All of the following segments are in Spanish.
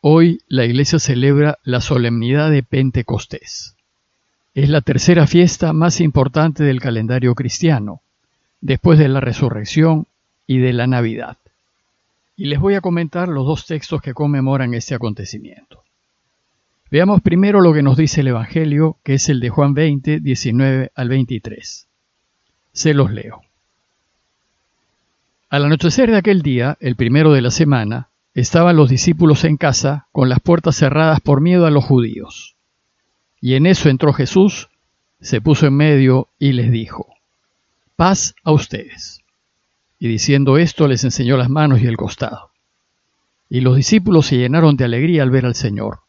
Hoy la iglesia celebra la solemnidad de Pentecostés. Es la tercera fiesta más importante del calendario cristiano, después de la resurrección y de la Navidad. Y les voy a comentar los dos textos que conmemoran este acontecimiento. Veamos primero lo que nos dice el Evangelio, que es el de Juan 20, 19 al 23. Se los leo. Al anochecer de aquel día, el primero de la semana, estaban los discípulos en casa con las puertas cerradas por miedo a los judíos. Y en eso entró Jesús, se puso en medio y les dijo, paz a ustedes. Y diciendo esto les enseñó las manos y el costado. Y los discípulos se llenaron de alegría al ver al Señor.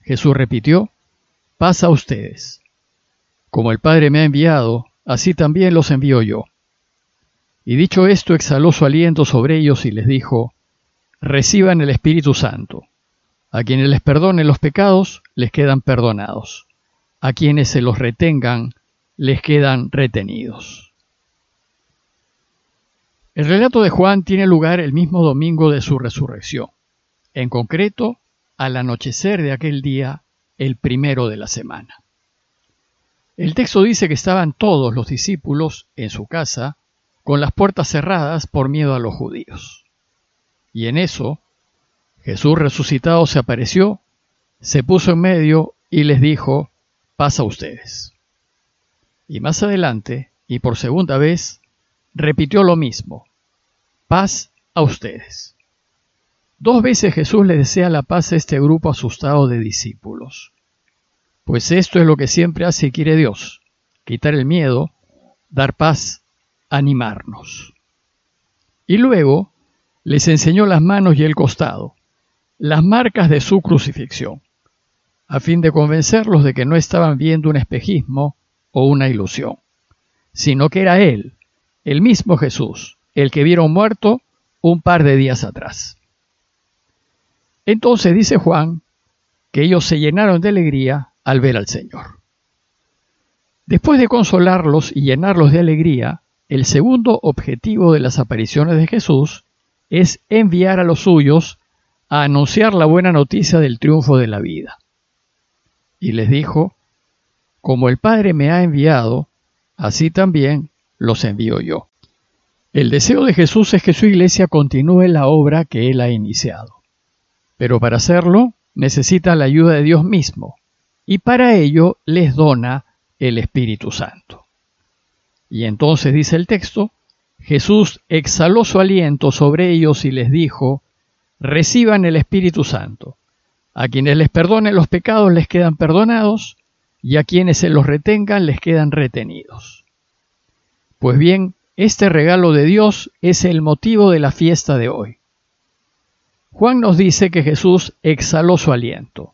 Jesús repitió, paz a ustedes. Como el Padre me ha enviado, así también los envío yo. Y dicho esto, exhaló su aliento sobre ellos y les dijo, reciban el Espíritu Santo. A quienes les perdonen los pecados, les quedan perdonados. A quienes se los retengan, les quedan retenidos. El relato de Juan tiene lugar el mismo domingo de su resurrección, en concreto al anochecer de aquel día, el primero de la semana. El texto dice que estaban todos los discípulos en su casa con las puertas cerradas por miedo a los judíos. Y en eso, Jesús resucitado se apareció, se puso en medio y les dijo, paz a ustedes. Y más adelante, y por segunda vez, repitió lo mismo, paz a ustedes. Dos veces Jesús le desea la paz a este grupo asustado de discípulos. Pues esto es lo que siempre hace y quiere Dios, quitar el miedo, dar paz, animarnos. Y luego les enseñó las manos y el costado, las marcas de su crucifixión, a fin de convencerlos de que no estaban viendo un espejismo o una ilusión, sino que era Él, el mismo Jesús, el que vieron muerto un par de días atrás. Entonces dice Juan que ellos se llenaron de alegría al ver al Señor. Después de consolarlos y llenarlos de alegría, el segundo objetivo de las apariciones de Jesús es enviar a los suyos a anunciar la buena noticia del triunfo de la vida. Y les dijo, como el Padre me ha enviado, así también los envío yo. El deseo de Jesús es que su iglesia continúe la obra que él ha iniciado. Pero para hacerlo necesita la ayuda de Dios mismo, y para ello les dona el Espíritu Santo. Y entonces dice el texto, Jesús exhaló su aliento sobre ellos y les dijo, reciban el Espíritu Santo. A quienes les perdonen los pecados les quedan perdonados, y a quienes se los retengan les quedan retenidos. Pues bien, este regalo de Dios es el motivo de la fiesta de hoy. Juan nos dice que Jesús exhaló su aliento.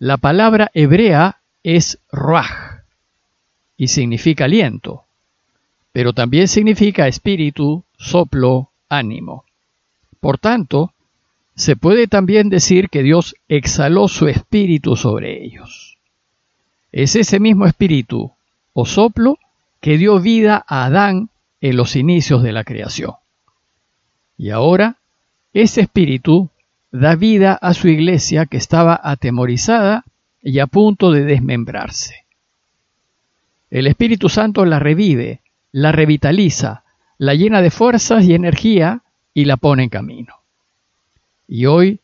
La palabra hebrea es ruach y significa aliento, pero también significa espíritu, soplo, ánimo. Por tanto, se puede también decir que Dios exhaló su espíritu sobre ellos. Es ese mismo espíritu o soplo que dio vida a Adán en los inicios de la creación. Y ahora ese espíritu da vida a su iglesia que estaba atemorizada y a punto de desmembrarse. El Espíritu Santo la revive, la revitaliza, la llena de fuerzas y energía y la pone en camino. Y hoy,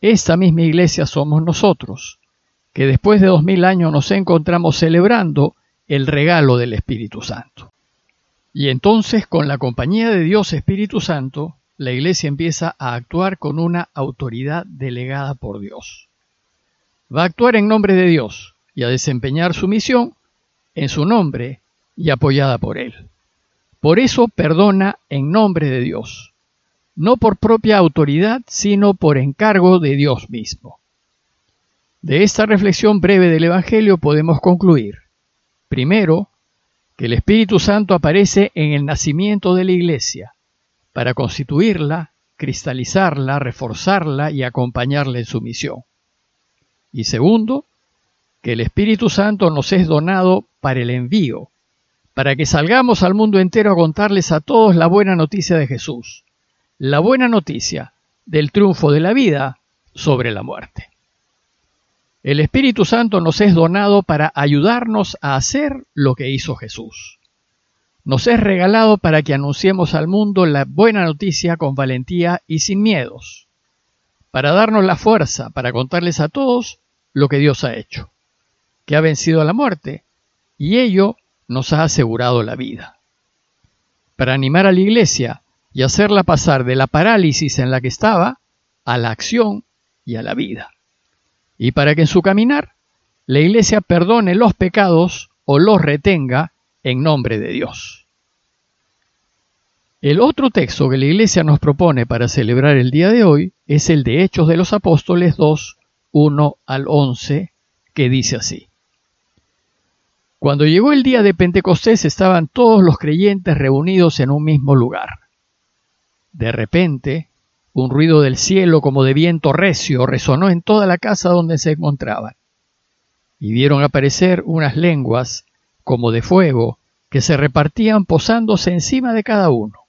esta misma iglesia somos nosotros, que después de dos mil años nos encontramos celebrando el regalo del Espíritu Santo. Y entonces, con la compañía de Dios Espíritu Santo, la iglesia empieza a actuar con una autoridad delegada por Dios. Va a actuar en nombre de Dios y a desempeñar su misión en su nombre y apoyada por Él. Por eso perdona en nombre de Dios, no por propia autoridad, sino por encargo de Dios mismo. De esta reflexión breve del Evangelio podemos concluir, primero, que el Espíritu Santo aparece en el nacimiento de la Iglesia, para constituirla, cristalizarla, reforzarla y acompañarla en su misión. Y segundo, que el Espíritu Santo nos es donado para el envío, para que salgamos al mundo entero a contarles a todos la buena noticia de Jesús, la buena noticia del triunfo de la vida sobre la muerte. El Espíritu Santo nos es donado para ayudarnos a hacer lo que hizo Jesús. Nos es regalado para que anunciemos al mundo la buena noticia con valentía y sin miedos, para darnos la fuerza para contarles a todos lo que Dios ha hecho, que ha vencido a la muerte, y ello nos ha asegurado la vida. Para animar a la iglesia y hacerla pasar de la parálisis en la que estaba a la acción y a la vida. Y para que en su caminar la iglesia perdone los pecados o los retenga en nombre de Dios. El otro texto que la iglesia nos propone para celebrar el día de hoy es el de Hechos de los Apóstoles 2, 1 al 11, que dice así. Cuando llegó el día de Pentecostés estaban todos los creyentes reunidos en un mismo lugar. De repente, un ruido del cielo como de viento recio resonó en toda la casa donde se encontraban. Y vieron aparecer unas lenguas como de fuego que se repartían posándose encima de cada uno.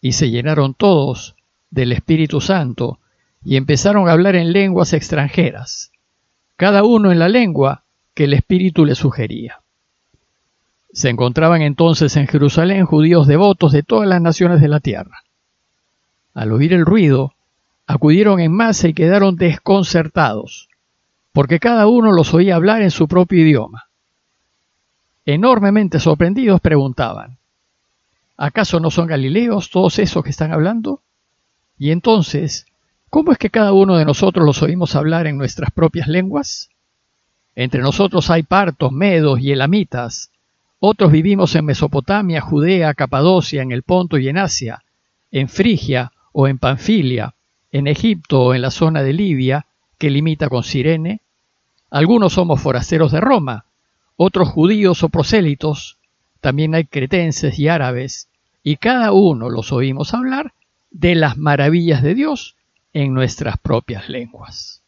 Y se llenaron todos del Espíritu Santo y empezaron a hablar en lenguas extranjeras, cada uno en la lengua que el Espíritu le sugería. Se encontraban entonces en Jerusalén judíos devotos de todas las naciones de la tierra. Al oír el ruido, acudieron en masa y quedaron desconcertados, porque cada uno los oía hablar en su propio idioma. Enormemente sorprendidos preguntaban, ¿acaso no son galileos todos esos que están hablando? Y entonces, ¿cómo es que cada uno de nosotros los oímos hablar en nuestras propias lenguas? Entre nosotros hay partos, medos y elamitas. Otros vivimos en Mesopotamia, Judea, Capadocia, en el Ponto y en Asia, en Frigia o en Panfilia, en Egipto o en la zona de Libia, que limita con Sirene. Algunos somos forasteros de Roma, otros judíos o prosélitos, también hay cretenses y árabes, y cada uno los oímos hablar de las maravillas de Dios en nuestras propias lenguas.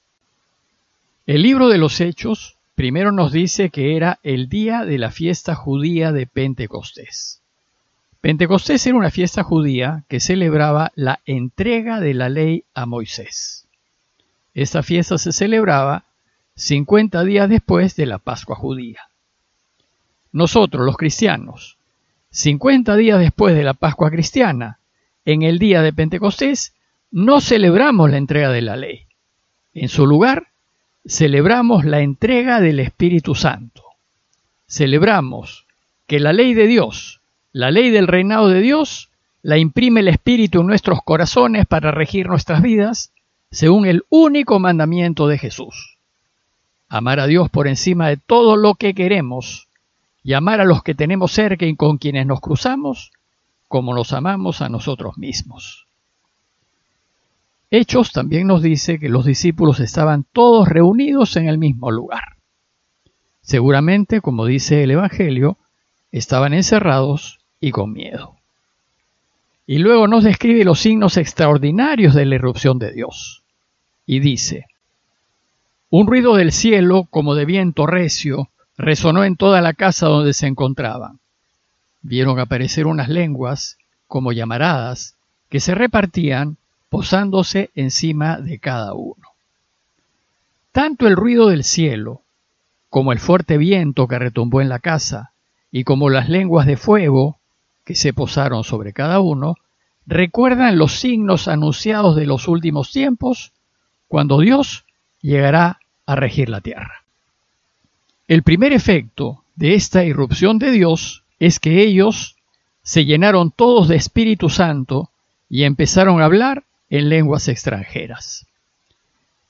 El libro de los Hechos primero nos dice que era el día de la fiesta judía de Pentecostés. Pentecostés era una fiesta judía que celebraba la entrega de la ley a Moisés. Esta fiesta se celebraba 50 días después de la Pascua judía. Nosotros, los cristianos, 50 días después de la Pascua cristiana, en el día de Pentecostés, no celebramos la entrega de la ley. En su lugar, celebramos la entrega del Espíritu Santo. Celebramos que la ley de Dios, la ley del reinado de Dios, la imprime el Espíritu en nuestros corazones para regir nuestras vidas, según el único mandamiento de Jesús. Amar a Dios por encima de todo lo que queremos y amar a los que tenemos cerca y con quienes nos cruzamos, como nos amamos a nosotros mismos. Hechos también nos dice que los discípulos estaban todos reunidos en el mismo lugar. Seguramente, como dice el Evangelio, estaban encerrados y con miedo. Y luego nos describe los signos extraordinarios de la irrupción de Dios. Y dice, un ruido del cielo como de viento recio resonó en toda la casa donde se encontraban. Vieron aparecer unas lenguas, como llamaradas, que se repartían posándose encima de cada uno. Tanto el ruido del cielo, como el fuerte viento que retumbó en la casa, y como las lenguas de fuego que se posaron sobre cada uno, recuerdan los signos anunciados de los últimos tiempos, cuando Dios llegará a regir la tierra. El primer efecto de esta irrupción de Dios es que ellos se llenaron todos de Espíritu Santo y empezaron a hablar en lenguas extranjeras.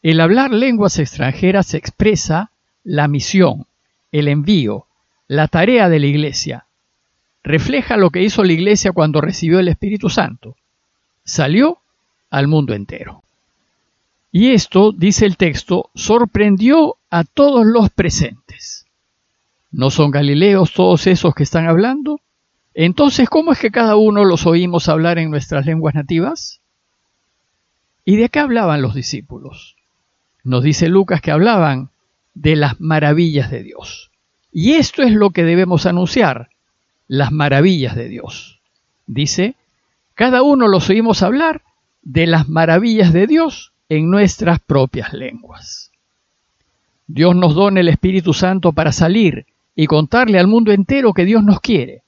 El hablar lenguas extranjeras expresa la misión, el envío, la tarea de la iglesia. Refleja lo que hizo la iglesia cuando recibió el Espíritu Santo. Salió al mundo entero. Y esto, dice el texto, sorprendió a todos los presentes. ¿No son galileos todos esos que están hablando? Entonces, ¿cómo es que cada uno los oímos hablar en nuestras lenguas nativas? ¿Y de qué hablaban los discípulos? Nos dice Lucas que hablaban de las maravillas de Dios. Y esto es lo que debemos anunciar, las maravillas de Dios. Dice, cada uno los oímos hablar de las maravillas de Dios en nuestras propias lenguas. Dios nos dona el Espíritu Santo para salir y contarle al mundo entero que Dios nos quiere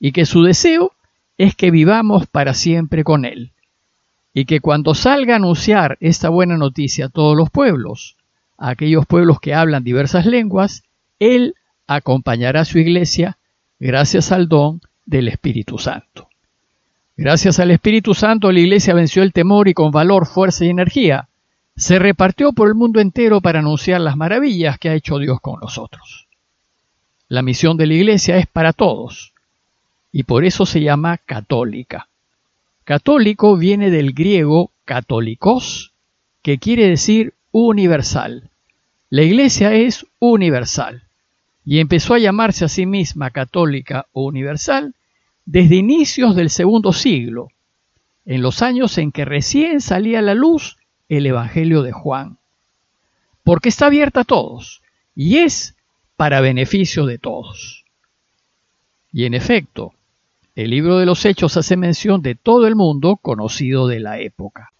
y que su deseo es que vivamos para siempre con Él. Y que cuando salga a anunciar esta buena noticia a todos los pueblos, a aquellos pueblos que hablan diversas lenguas, Él acompañará a su iglesia gracias al don del Espíritu Santo. Gracias al Espíritu Santo la iglesia venció el temor y con valor, fuerza y energía se repartió por el mundo entero para anunciar las maravillas que ha hecho Dios con nosotros. La misión de la iglesia es para todos y por eso se llama católica. Católico viene del griego católicos, que quiere decir universal. La iglesia es universal y empezó a llamarse a sí misma católica o universal desde inicios del segundo siglo, en los años en que recién salía a la luz el Evangelio de Juan, porque está abierta a todos y es para beneficio de todos. Y en efecto, el libro de los Hechos hace mención de todo el mundo conocido de la época.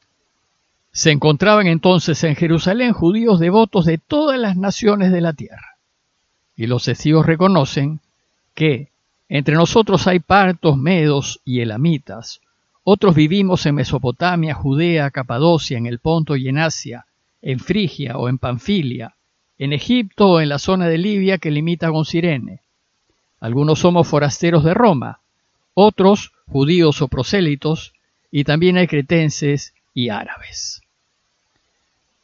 Se encontraban entonces en Jerusalén judíos devotos de todas las naciones de la tierra. Y los testigos reconocen que entre nosotros hay partos, medos y elamitas. Otros vivimos en Mesopotamia, Judea, Capadocia, en el Ponto y en Asia, en Frigia o en Panfilia, en Egipto o en la zona de Libia que limita con Sirene. Algunos somos forasteros de Roma, otros judíos o prosélitos, y también hay cretenses y árabes.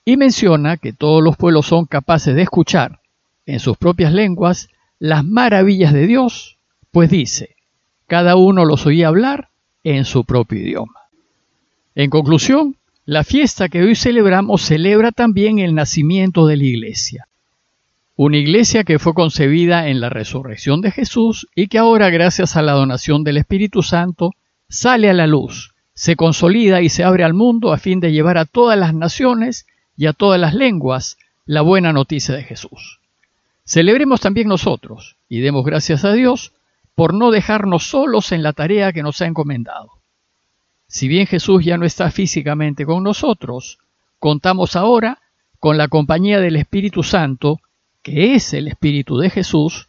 Y menciona que todos los pueblos son capaces de escuchar en sus propias lenguas las maravillas de Dios, pues dice, cada uno los oía hablar en su propio idioma. En conclusión, la fiesta que hoy celebramos celebra también el nacimiento de la iglesia. Una iglesia que fue concebida en la resurrección de Jesús y que ahora, gracias a la donación del Espíritu Santo, sale a la luz, se consolida y se abre al mundo a fin de llevar a todas las naciones y a todas las lenguas la buena noticia de Jesús. Celebremos también nosotros y demos gracias a Dios por no dejarnos solos en la tarea que nos ha encomendado. Si bien Jesús ya no está físicamente con nosotros, contamos ahora con la compañía del Espíritu Santo, que es el Espíritu de Jesús,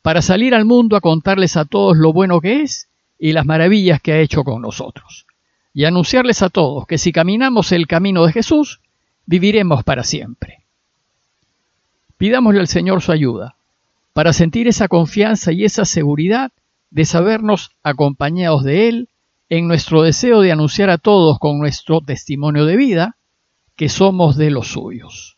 para salir al mundo a contarles a todos lo bueno que es y las maravillas que ha hecho con nosotros, y anunciarles a todos que si caminamos el camino de Jesús, viviremos para siempre. Pidámosle al Señor su ayuda, para sentir esa confianza y esa seguridad de sabernos acompañados de Él en nuestro deseo de anunciar a todos con nuestro testimonio de vida que somos de los suyos.